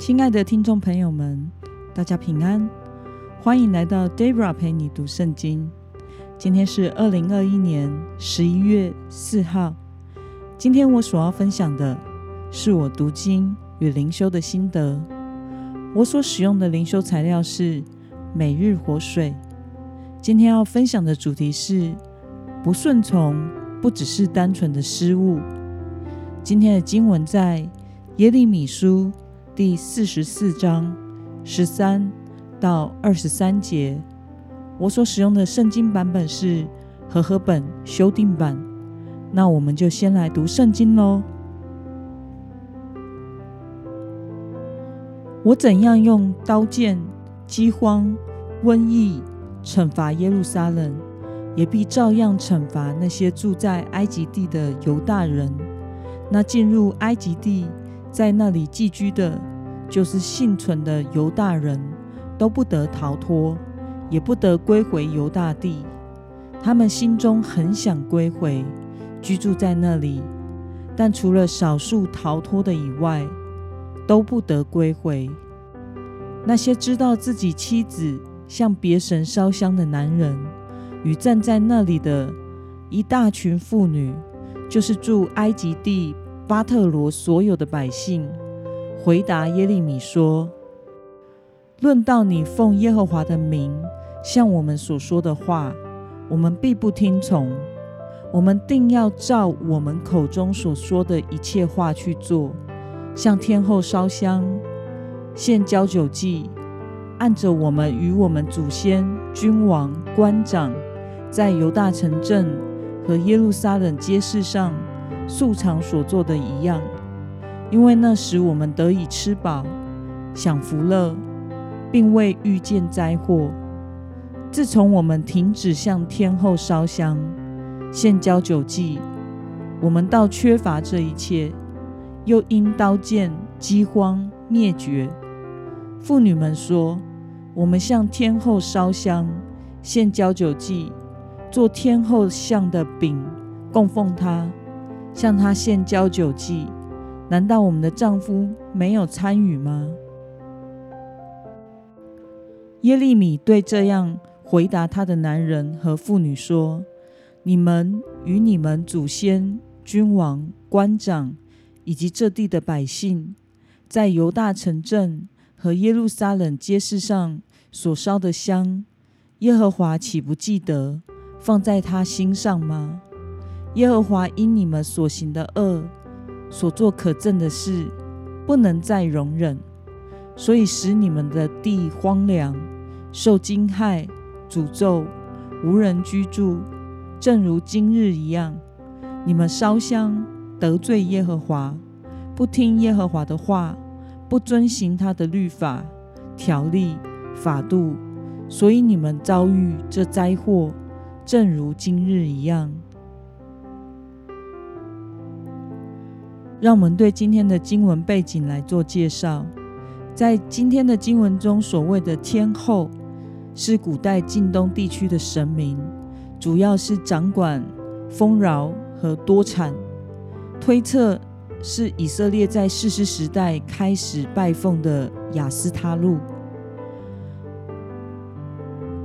亲爱的听众朋友们，大家平安，欢迎来到 Debra 陪你读圣经。今天是二零二一年十一月四号。今天我所要分享的是我读经与灵修的心得。我所使用的灵修材料是每日活水。今天要分享的主题是不顺从，不只是单纯的失误。今天的经文在耶利米书。第四十四章十三到二十三节，我所使用的圣经版本是和合本修订版。那我们就先来读圣经喽。我怎样用刀剑、饥荒、瘟疫惩罚耶路撒冷，也必照样惩罚那些住在埃及地的犹大人。那进入埃及地。在那里寄居的，就是幸存的犹大人，都不得逃脱，也不得归回犹大地。他们心中很想归回，居住在那里，但除了少数逃脱的以外，都不得归回。那些知道自己妻子向别神烧香的男人，与站在那里的一大群妇女，就是住埃及地。巴特罗所有的百姓回答耶利米说：“论到你奉耶和华的名向我们所说的话，我们必不听从。我们定要照我们口中所说的一切话去做，向天后烧香、献交酒祭，按着我们与我们祖先、君王、官长在犹大城镇和耶路撒冷街市上。”素常所做的一样，因为那时我们得以吃饱、享福乐，并未遇见灾祸。自从我们停止向天后烧香、献交酒祭，我们倒缺乏这一切，又因刀剑、饥荒灭绝。妇女们说：“我们向天后烧香、献交酒祭，做天后像的饼，供奉她。”向他献交酒祭，难道我们的丈夫没有参与吗？耶利米对这样回答他的男人和妇女说：“你们与你们祖先、君王、官长以及这地的百姓，在犹大城镇和耶路撒冷街市上所烧的香，耶和华岂不记得，放在他心上吗？”耶和华因你们所行的恶，所做可憎的事，不能再容忍，所以使你们的地荒凉，受惊骇、诅咒，无人居住，正如今日一样。你们烧香得罪耶和华，不听耶和华的话，不遵行他的律法、条例、法度，所以你们遭遇这灾祸，正如今日一样。让我们对今天的经文背景来做介绍。在今天的经文中，所谓的天后是古代近东地区的神明，主要是掌管丰饶和多产。推测是以色列在世师时代开始拜奉的雅斯他路。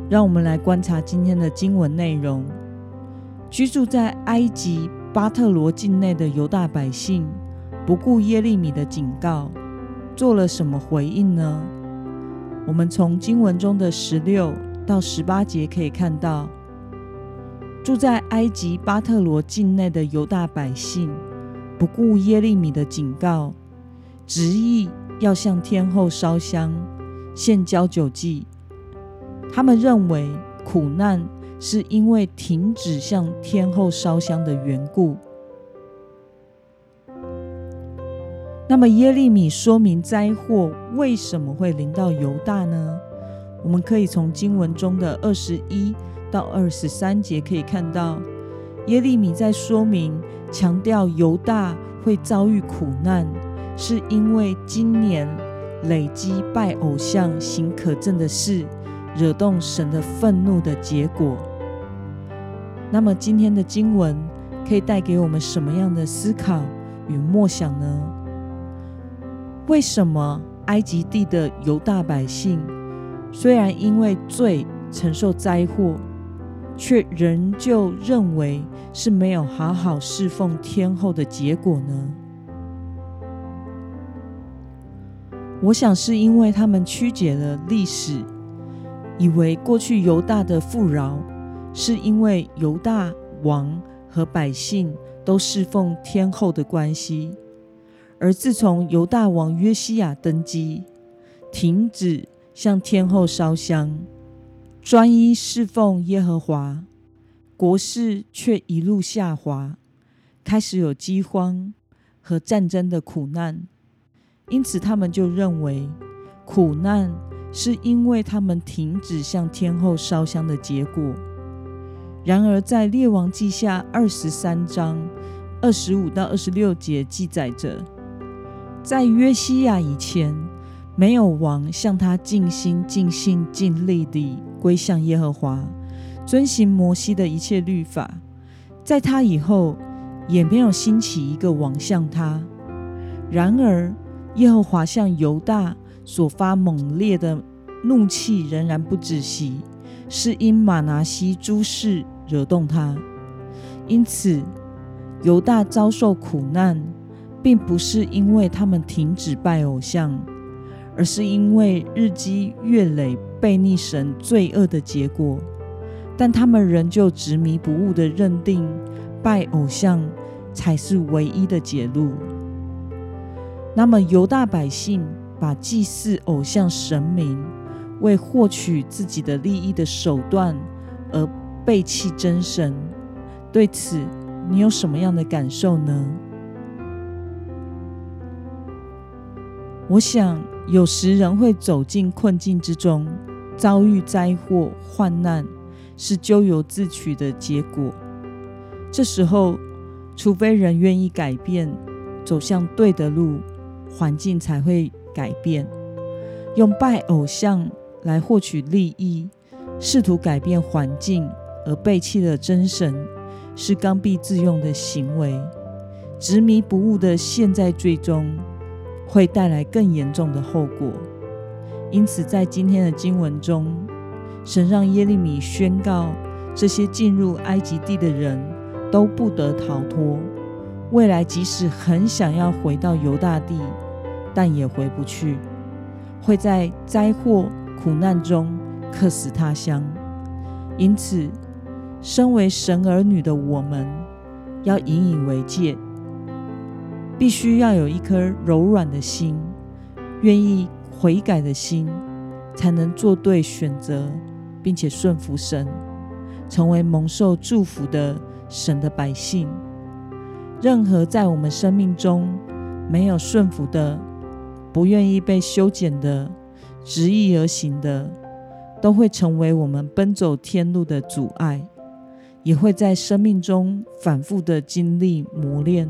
让我们来观察今天的经文内容：居住在埃及巴特罗境内的犹大百姓。不顾耶利米的警告，做了什么回应呢？我们从经文中的十六到十八节可以看到，住在埃及巴特罗境内的犹大百姓，不顾耶利米的警告，执意要向天后烧香、献交酒祭。他们认为苦难是因为停止向天后烧香的缘故。那么耶利米说明灾祸为什么会临到犹大呢？我们可以从经文中的二十一到二十三节可以看到，耶利米在说明强调犹大会遭遇苦难，是因为今年累积拜偶像、行可憎的事，惹动神的愤怒的结果。那么今天的经文可以带给我们什么样的思考与默想呢？为什么埃及地的犹大百姓，虽然因为罪承受灾祸，却仍旧认为是没有好好侍奉天后的结果呢？我想是因为他们曲解了历史，以为过去犹大的富饶是因为犹大王和百姓都侍奉天后的关系。而自从犹大王约西亚登基，停止向天后烧香，专一侍奉耶和华，国势却一路下滑，开始有饥荒和战争的苦难。因此，他们就认为苦难是因为他们停止向天后烧香的结果。然而，在列王记下二十三章二十五到二十六节记载着，在约西亚以前，没有王向他尽心、尽心、尽力地归向耶和华，遵行摩西的一切律法。在他以后，也没有兴起一个王向他。然而，耶和华向犹大所发猛烈的怒气仍然不止息，是因马拿西诸事惹动他。因此，犹大遭受苦难，并不是因为他们停止拜偶像，而是因为日积月累背逆神罪恶的结果。但他们仍旧执迷不悟的认定拜偶像才是唯一的解路。那么，犹大百姓把祭祀偶像神明为获取自己的利益的手段而背弃真神，对此你有什么样的感受呢？我想，有时人会走进困境之中，遭遇灾祸患难，是咎由自取的结果。这时候，除非人愿意改变，走向对的路。环境才会改变。用拜偶像来获取利益，试图改变环境而背弃了真神，是刚愎自用的行为。执迷不悟的陷在最终会带来更严重的后果。因此，在今天的经文中，神让耶利米宣告：这些进入埃及地的人都不得逃脱。未来，即使很想要回到犹大地，但也回不去，会在灾祸苦难中客死他乡。因此，身为神儿女的我们，要引以为戒，必须要有一颗柔软的心，愿意悔改的心，才能做对选择，并且顺服神，成为蒙受祝福的神的百姓。任何在我们生命中没有顺服的，不愿意被修剪的、执意而行的，都会成为我们奔走天路的阻碍，也会在生命中反复的经历磨练。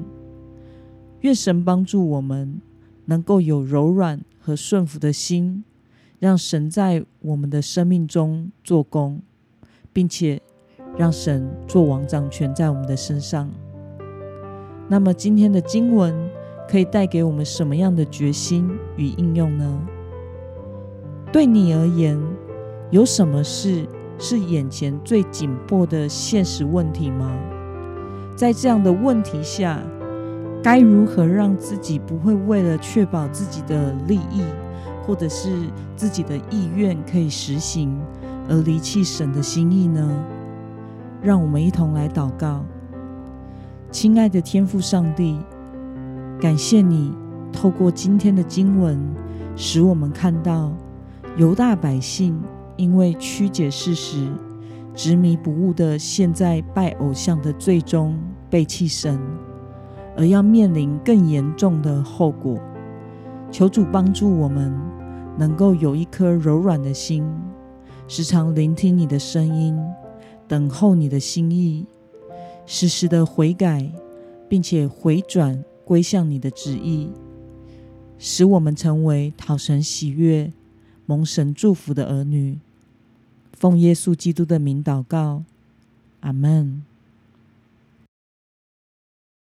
愿神帮助我们，能够有柔软和顺服的心，让神在我们的生命中做工，并且让神做王掌权在我们的身上。那么今天的经文。可以带给我们什么样的决心与应用呢？对你而言，有什么事是眼前最紧迫的现实问题吗？在这样的问题下，该如何让自己不会为了确保自己的利益，或者是自己的意愿可以实行，而离弃神的心意呢？让我们一同来祷告，亲爱的天父上帝。感谢你透过今天的经文，使我们看到犹大百姓因为曲解事实、执迷不悟的陷在拜偶像的最终背弃神，而要面临更严重的后果。求主帮助我们，能够有一颗柔软的心，时常聆听你的声音，等候你的心意，时时的悔改，并且回转。归向你的旨意，使我们成为讨神喜悦、蒙神祝福的儿女。奉耶稣基督的名祷告，阿门。